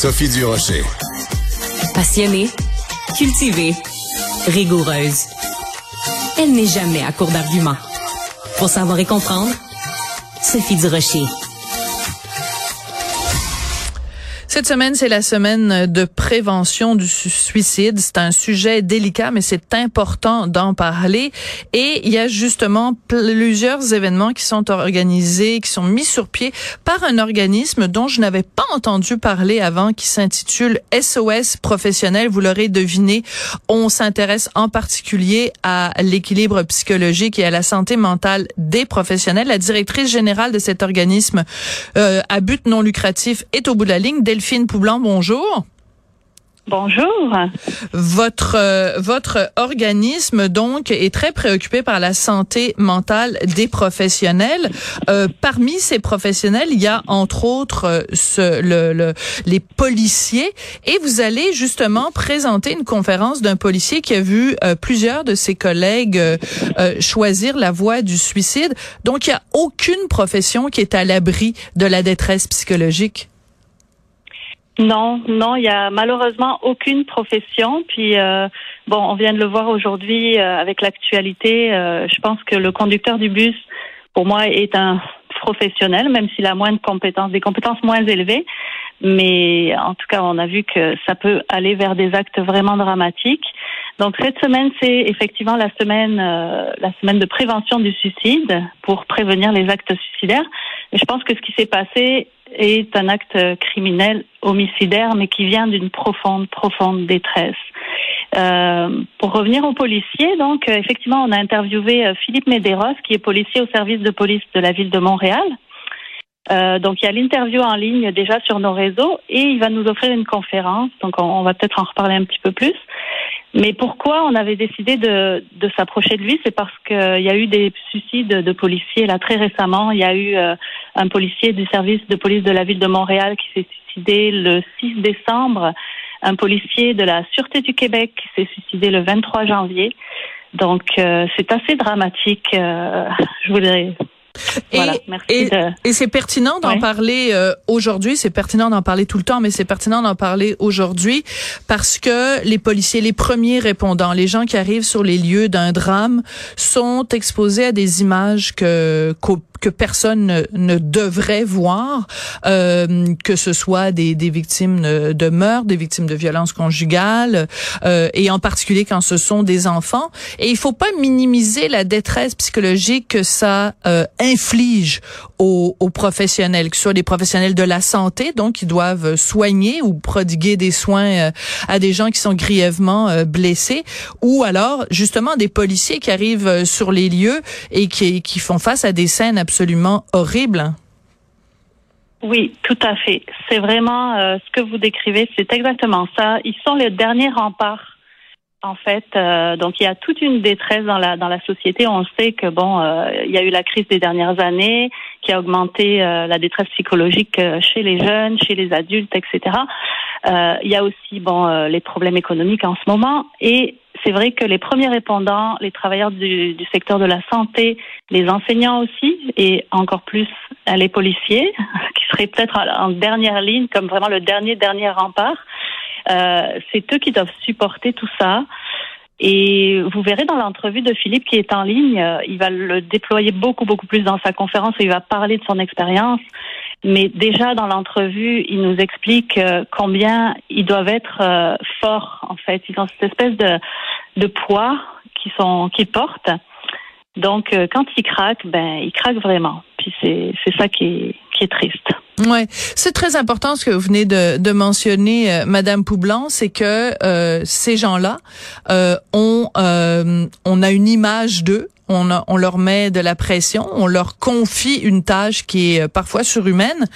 Sophie Durocher. Passionnée, cultivée, rigoureuse. Elle n'est jamais à court d'arguments. Pour savoir et comprendre, Sophie Durocher. Cette semaine, c'est la semaine de prévention du suicide. C'est un sujet délicat, mais c'est important d'en parler. Et il y a justement plusieurs événements qui sont organisés, qui sont mis sur pied par un organisme dont je n'avais pas entendu parler avant, qui s'intitule SOS Professionnel. Vous l'aurez deviné, on s'intéresse en particulier à l'équilibre psychologique et à la santé mentale des professionnels. La directrice générale de cet organisme euh, à but non lucratif est au bout de la ligne. Delphine Bonjour. Bonjour. Votre euh, votre organisme donc est très préoccupé par la santé mentale des professionnels. Euh, parmi ces professionnels, il y a entre autres euh, ce, le, les policiers et vous allez justement présenter une conférence d'un policier qui a vu plusieurs de ses collègues choisir la voie du suicide. Donc il y a aucune profession qui est à l'abri de la détresse psychologique. Non, non, il y a malheureusement aucune profession. Puis euh, bon, on vient de le voir aujourd'hui euh, avec l'actualité. Euh, je pense que le conducteur du bus, pour moi, est un professionnel, même s'il a moins de compétences, des compétences moins élevées. Mais en tout cas, on a vu que ça peut aller vers des actes vraiment dramatiques. Donc cette semaine, c'est effectivement la semaine, la semaine de prévention du suicide pour prévenir les actes suicidaires. Je pense que ce qui s'est passé est un acte criminel homicidaire, mais qui vient d'une profonde, profonde détresse. Euh, pour revenir aux policiers, donc euh, effectivement, on a interviewé euh, Philippe Medeiros, qui est policier au service de police de la ville de Montréal. Euh, donc il y a l'interview en ligne déjà sur nos réseaux et il va nous offrir une conférence. Donc on, on va peut-être en reparler un petit peu plus. Mais pourquoi on avait décidé de, de s'approcher de lui C'est parce qu'il y a eu des suicides de policiers là très récemment. Il y a eu euh, un policier du service de police de la ville de Montréal qui s'est suicidé le 6 décembre, un policier de la Sûreté du Québec qui s'est suicidé le 23 janvier. Donc euh, c'est assez dramatique. Euh, je voudrais et, et, c'est pertinent d'en parler euh, aujourd'hui, c'est pertinent d'en parler tout le temps, mais c'est pertinent d'en parler aujourd'hui parce que les policiers, les premiers répondants, les gens qui arrivent sur les lieux d'un drame sont exposés à des images que que personne ne, devrait voir, euh, que ce soit des, des victimes de meurtre, des victimes de violences conjugales, euh, et en particulier quand ce sont des enfants. Et il faut pas minimiser la détresse psychologique que ça euh, inflige aux, professionnels, que ce soit des professionnels de la santé, donc qui doivent soigner ou prodiguer des soins euh, à des gens qui sont grièvement euh, blessés, ou alors justement des policiers qui arrivent euh, sur les lieux et qui, font face à des scènes absolument horrible. Oui, tout à fait. C'est vraiment euh, ce que vous décrivez, c'est exactement ça. Ils sont les derniers remparts. En fait, euh, donc il y a toute une détresse dans la dans la société. On sait que bon, euh, il y a eu la crise des dernières années qui a augmenté la détresse psychologique chez les jeunes, chez les adultes, etc. il y a aussi bon les problèmes économiques en ce moment et c'est vrai que les premiers répondants, les travailleurs du, du, secteur de la santé, les enseignants aussi, et encore plus euh, les policiers, qui seraient peut-être en dernière ligne, comme vraiment le dernier, dernier rempart, euh, c'est eux qui doivent supporter tout ça. Et vous verrez dans l'entrevue de Philippe qui est en ligne, euh, il va le déployer beaucoup, beaucoup plus dans sa conférence et il va parler de son expérience. Mais déjà dans l'entrevue, il nous explique euh, combien ils doivent être forts, en fait. Ils ont cette espèce de, de poids qui sont qui portent. Donc euh, quand ils craquent, ben ils craquent vraiment. Puis c'est c'est ça qui est qui est triste. Ouais, c'est très important ce que vous venez de, mentionner, euh, Madame Poublan, c'est que euh, ces gens-là euh, ont on a une image d'eux on, leur met de la pression, on leur confie une tâche qui est euh, parfois surhumaine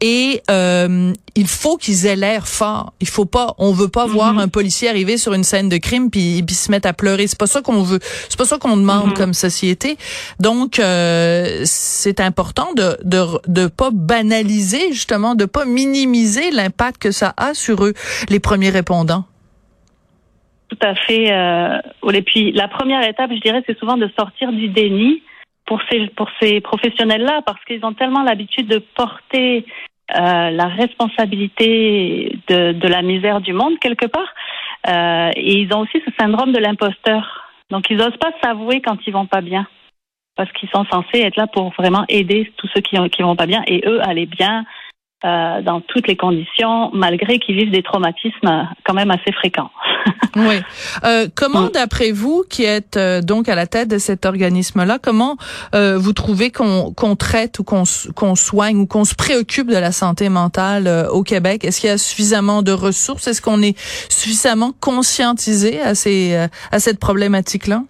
et euh, il faut qu'ils aient l'air fort. Il faut pas, on veut pas voir mhm. un policier arriver sur une scène de crime puis, puis se mettre à pleurer. C'est pas ça qu'on veut. C'est pas ça qu'on demande mhm. comme société. Donc euh, c'est important de, de de pas banaliser justement, de pas minimiser l'impact que ça a sur eux, les premiers répondants. Tout à fait. Euh, et puis la première étape, je dirais, c'est souvent de sortir du déni pour ces pour ces professionnels-là, parce qu'ils ont tellement l'habitude de porter la responsabilité de, de, la misère du monde quelque part. et ils ont aussi ce syndrome de l'imposteur. Donc ils n'osent pas s'avouer quand ils vont pas bien parce qu'ils sont censés être là pour vraiment aider tous ceux qui, qui vont pas bien et eux aller bien euh, dans toutes les conditions, malgré qu'ils vivent des traumatismes quand même assez fréquents. oui. Euh, comment, d'après vous, qui êtes euh, donc à la tête de cet organisme-là, comment euh, vous trouvez qu'on qu'on traite ou qu'on qu'on soigne ou qu'on se préoccupe de la santé mentale euh, au Québec? Est-ce qu'il y a suffisamment de ressources? Est-ce qu'on est suffisamment conscientisé à ces à cette problématique-là?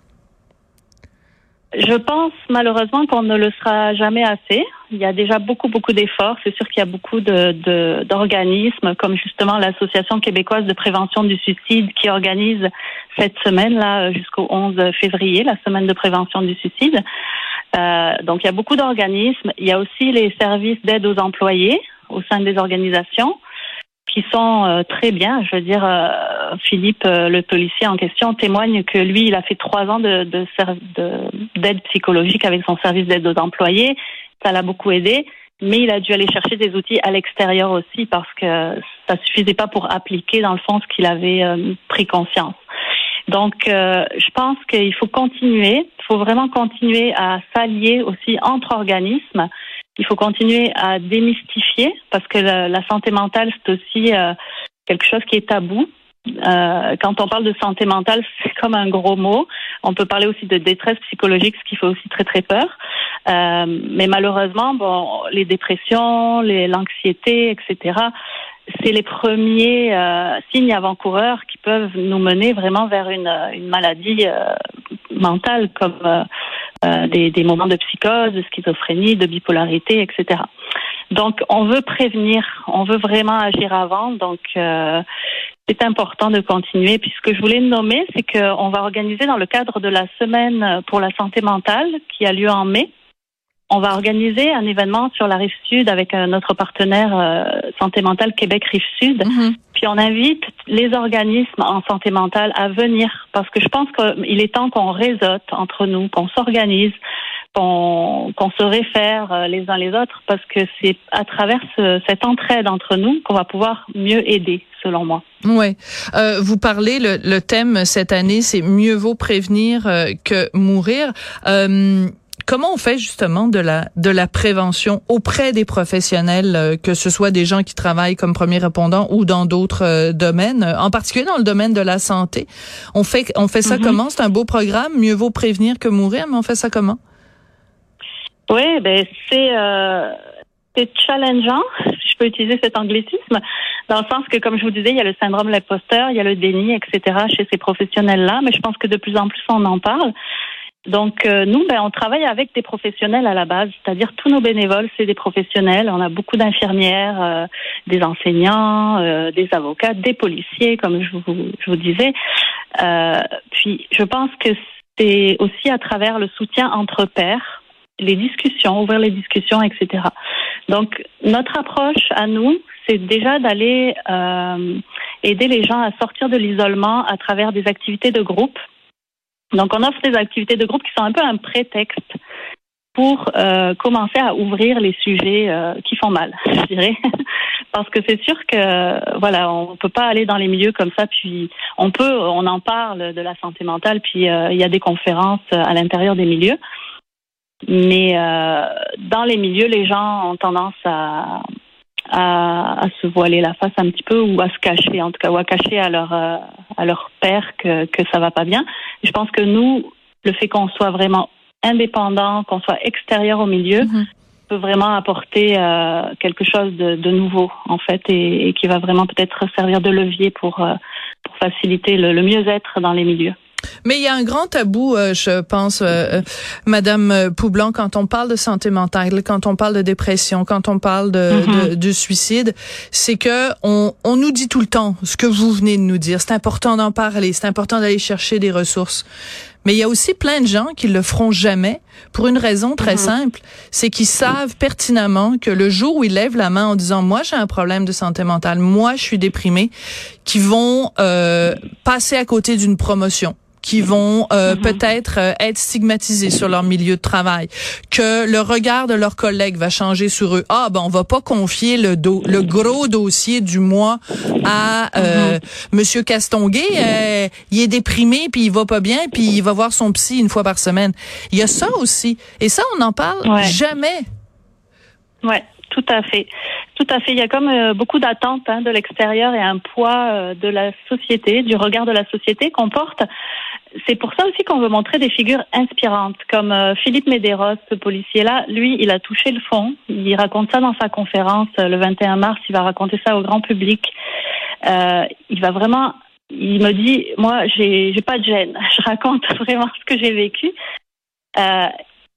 Je pense malheureusement qu'on ne le sera jamais assez. Il y a déjà beaucoup, beaucoup d'efforts. C'est sûr qu'il y a beaucoup de, d'organismes, comme justement l'Association québécoise de prévention du suicide, qui organise cette semaine-là jusqu'au 11 février, la semaine de prévention du suicide. Euh, donc il y a beaucoup d'organismes. Il y a aussi les services d'aide aux employés au sein des organisations qui sont euh, très bien. Je veux dire, euh, Philippe, euh, le policier en question, témoigne que lui, il a fait trois ans de, d'aide psychologique avec son service d'aide aux employés. Ça l'a beaucoup aidé, mais il a dû aller chercher des outils à l'extérieur aussi parce que ça suffisait pas pour appliquer dans le fond ce qu'il avait pris conscience. Donc, je pense qu'il faut continuer. Il faut vraiment continuer à s'allier aussi entre organismes il faut continuer à démystifier parce que la, santé mentale, c'est aussi euh, quelque chose qui est tabou. Euh, quand on parle de santé mentale, c'est comme un gros mot. On peut parler aussi de détresse psychologique, ce qui fait aussi très très peur. Euh, mais malheureusement, bon, les dépressions, l'anxiété, etc. C'est les premiers euh, signes avant-coureurs qui peuvent nous mener vraiment vers une, une maladie euh, mentale comme euh, des, des, moments de psychose, de schizophrénie, de bipolarité, etc. Donc, on veut prévenir, on veut vraiment agir avant. Donc, euh, c'est important de continuer. Puis, ce que je voulais nommer, c'est qu'on va organiser dans le cadre de la semaine pour la santé mentale qui a lieu en mai on va organiser un événement sur la rive sud avec euh, notre partenaire euh, Santé mentale Québec Rive Sud. Mhm. Puis on invite les organismes en santé mentale à venir parce que je pense qu'il est temps qu'on réseaute entre nous, qu'on s'organise, qu'on se réfère euh, les uns les autres parce que c'est à travers cette entraide entre nous qu'on va pouvoir mieux aider, selon moi. Oui. vous parlez, le, thème cette année, c'est mieux vaut prévenir que mourir. Comment on fait justement de la de la prévention auprès des professionnels, euh, que ce soit des gens qui travaillent comme premiers répondants ou dans d'autres euh, domaines, en particulier dans le domaine de la santé? On fait on fait ça mm-hmm. comment? C'est un beau programme. Mieux vaut prévenir que mourir, mais on fait ça comment? Oui, ben c'est euh, c'est challengeant. Si je peux utiliser cet anglicisme, dans le sens que, comme je vous disais, il y a le syndrome de l'imposteur, il y a le déni, etc. chez ces professionnels-là, mais je pense que de plus en plus on en parle. Donc euh, nous, ben, on travaille avec des professionnels à la base, c'est-à-dire tous nos bénévoles, c'est des professionnels. On a beaucoup d'infirmières, euh, des enseignants, euh, des avocats, des policiers, comme je vous, je vous disais. puis je pense que c'est aussi à travers le soutien entre pairs, les discussions, ouvrir les discussions, etc. Donc notre approche à nous, c'est déjà d'aller aider les gens à sortir de l'isolement à travers des activités de groupe donc, on offre des activités de groupe qui sont un peu un prétexte pour euh, commencer à ouvrir les sujets euh, qui font mal, je dirais. Parce que c'est sûr que voilà, on peut pas aller dans les milieux comme ça. Puis on peut, on en parle de la santé mentale. Puis euh, il y a des conférences à l'intérieur des milieux. Mais dans les milieux, les gens ont tendance à, à, se voiler la face un petit peu ou à se cacher, en tout cas, ou à cacher à leur, euh, à leur père que, que ça va pas bien. Je pense que nous, le fait qu'on soit vraiment indépendant, qu'on soit extérieur au milieu, mm-hmm. peut vraiment apporter euh, quelque chose de, de, nouveau, en fait, et, qui va vraiment peut-être servir de levier pour, euh, pour faciliter le mieux-être dans les milieux. Mais il y a un grand tabou, euh, je pense, euh, euh, Madame Poublan, quand on parle de santé mentale, quand on parle de dépression, quand on parle de, mm-hmm. de, suicide, c'est que on, on nous dit tout le temps ce que vous venez de nous dire. C'est important d'en parler, c'est important d'aller chercher des ressources. Mais il y a aussi plein de gens qui le feront jamais pour une raison très mm-hmm. simple, c'est qu'ils savent pertinemment que le jour où ils lèvent la main en disant moi j'ai un problème de santé mentale, moi je suis déprimé, qu'ils vont euh, passer à côté d'une promotion qui vont euh, mm-hmm. peut-être euh, être stigmatisés sur leur milieu de travail, que le regard de leurs collègues va changer sur eux. Ah ben on va pas confier le do le gros dossier du mois à euh, mm-hmm. Monsieur Castonguay. il est déprimé puis il va pas bien puis il va voir son psy une fois par semaine. Il y a ça aussi et ça on n'en parle jamais. Ouais, tout à fait. Tout à fait. Il y a comme euh, beaucoup d'attentes hein, de l'extérieur et un poids euh, de la société, du regard de la société qu'on porte. C'est pour ça aussi qu'on veut montrer des figures inspirantes, comme euh, Philippe Médéros, ce policier-là. Lui, il a touché le fond. Il raconte ça dans sa conférence le 21 mars. Il va raconter ça au grand public. il va vraiment. Il me dit, moi, j'ai, j'ai pas de gêne. Je raconte vraiment ce que j'ai vécu.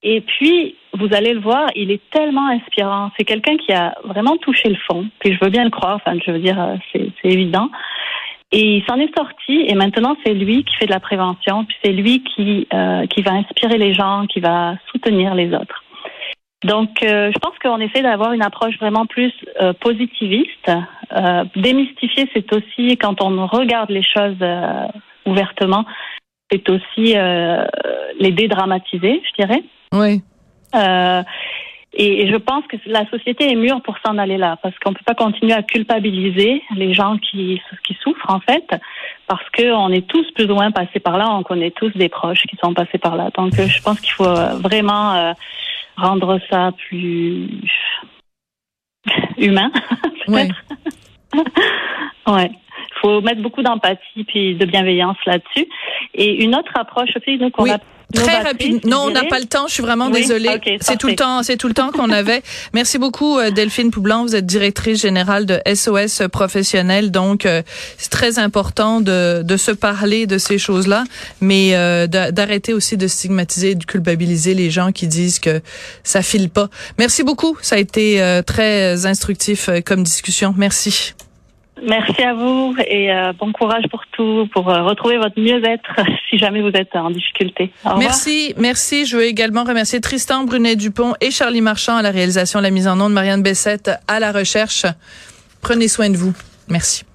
Et puis, vous allez le voir, il est tellement inspirant. C'est quelqu'un qui a vraiment touché le fond. Puis je veux bien le croire, enfin, je veux dire, euh, c'est évident. Et il s'en est sorti et maintenant c'est lui qui fait de la prévention, puis c'est lui qui, euh, qui va inspirer les gens, qui va soutenir les autres. Donc euh, je pense qu'on essaie d'avoir une approche vraiment plus positiviste. démystifier, c'est aussi quand on regarde les choses ouvertement, c'est aussi les dédramatiser, je dirais. Oui. Euh, et, je pense que la société est mûre pour s'en aller là, parce qu'on ne peut pas continuer à culpabiliser les gens qui, qui souffrent, en fait, parce qu'on est tous plus ou moins passés par là, on connaît tous des proches qui sont passés par là. Donc, euh, je pense qu'il faut euh, vraiment rendre ça plus humain, peut-être. ouais. Il faut mettre beaucoup d'empathie puis de bienveillance là-dessus. Et une autre approche aussi, nous, qu'on a Très rapide. Non, on n'a pas le temps. Je suis vraiment désolée. c'est tout le temps. C'est tout le temps qu'on avait. Merci beaucoup, euh, Delphine Poublan. Vous êtes directrice générale de SOS Professionnel. Donc, euh, c'est très important de, de se parler de ces choses-là, mais euh, d'arrêter aussi de stigmatiser, de culpabiliser les gens qui disent que ça file pas. Merci beaucoup. Ça a été très instructif comme discussion. Merci. Merci à vous et euh, bon courage pour tout, pour euh, retrouver votre mieux-être si jamais vous êtes en difficulté. merci, merci. Je veux également remercier Tristan Brunet-Dupont et Charlie Marchand à la réalisation, la mise en onde, Marianne Bessette à la recherche. Prenez soin de vous. Merci.